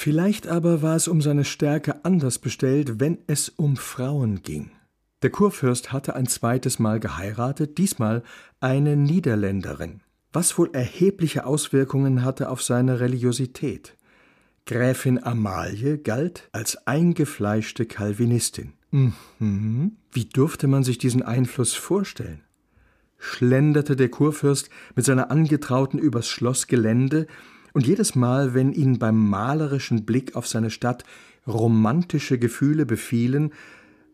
Vielleicht aber war es um seine Stärke anders bestellt, wenn es um Frauen ging. Der Kurfürst hatte ein zweites Mal geheiratet, diesmal eine Niederländerin, was wohl erhebliche Auswirkungen hatte auf seine Religiosität. Gräfin Amalie galt als eingefleischte Calvinistin. Mhm. Wie durfte man sich diesen Einfluss vorstellen? Schlenderte der Kurfürst mit seiner Angetrauten übers Schlossgelände, und jedes Mal, wenn ihn beim malerischen Blick auf seine Stadt romantische Gefühle befielen,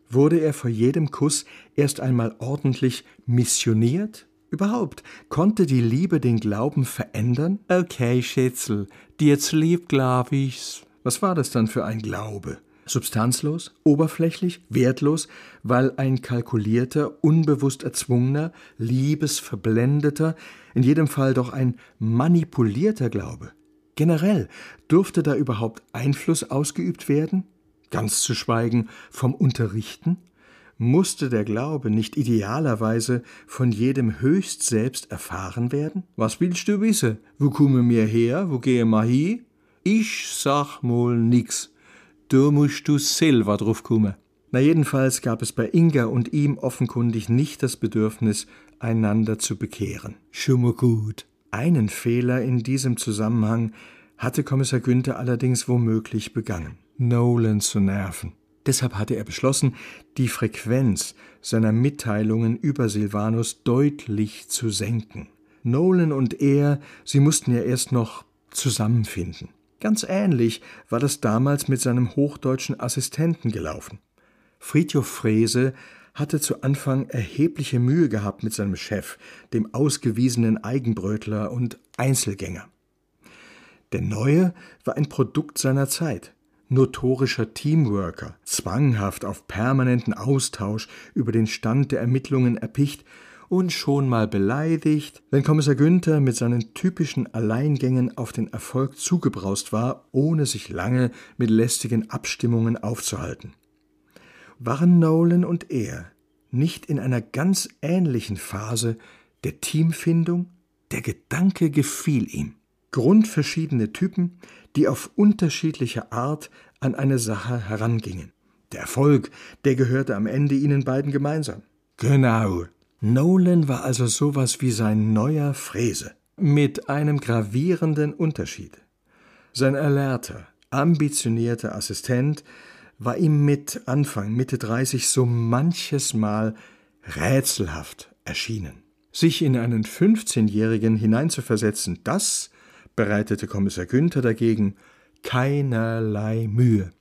wurde er vor jedem Kuss erst einmal ordentlich missioniert? Überhaupt, konnte die Liebe den Glauben verändern? Okay, Schätzel, dir zu lieb, glaub ich's. Was war das dann für ein Glaube? Substanzlos, oberflächlich, wertlos, weil ein kalkulierter, unbewusst erzwungener, liebesverblendeter, in jedem Fall doch ein manipulierter Glaube. Generell, durfte da überhaupt Einfluss ausgeübt werden? Ganz zu schweigen vom Unterrichten? Musste der Glaube nicht idealerweise von jedem höchst selbst erfahren werden? Was willst du wissen? Wo komme mir her? Wo gehe ma hi? Ich sag mal nix. Da musst du selber drauf kommen. Na jedenfalls gab es bei Inga und ihm offenkundig nicht das Bedürfnis, einander zu bekehren. Schon mal gut. Einen Fehler in diesem Zusammenhang hatte Kommissar Günther allerdings womöglich begangen. Nolan zu nerven. Deshalb hatte er beschlossen, die Frequenz seiner Mitteilungen über Silvanus deutlich zu senken. Nolan und er, sie mussten ja erst noch zusammenfinden. Ganz ähnlich war das damals mit seinem hochdeutschen Assistenten gelaufen. Friedhof Frese hatte zu Anfang erhebliche Mühe gehabt mit seinem Chef, dem ausgewiesenen Eigenbrötler und Einzelgänger. Der Neue war ein Produkt seiner Zeit, notorischer Teamworker, zwanghaft auf permanenten Austausch über den Stand der Ermittlungen erpicht und schon mal beleidigt, wenn Kommissar Günther mit seinen typischen Alleingängen auf den Erfolg zugebraust war, ohne sich lange mit lästigen Abstimmungen aufzuhalten. Waren Nolan und er nicht in einer ganz ähnlichen Phase der Teamfindung? Der Gedanke gefiel ihm. Grundverschiedene Typen, die auf unterschiedliche Art an eine Sache herangingen. Der Erfolg, der gehörte am Ende ihnen beiden gemeinsam. Genau, Nolan war also sowas wie sein neuer Fräse, mit einem gravierenden Unterschied. Sein erlernter, ambitionierter Assistent war ihm mit Anfang, Mitte 30 so manches Mal rätselhaft erschienen. Sich in einen 15-Jährigen hineinzuversetzen, das bereitete Kommissar Günther dagegen keinerlei Mühe.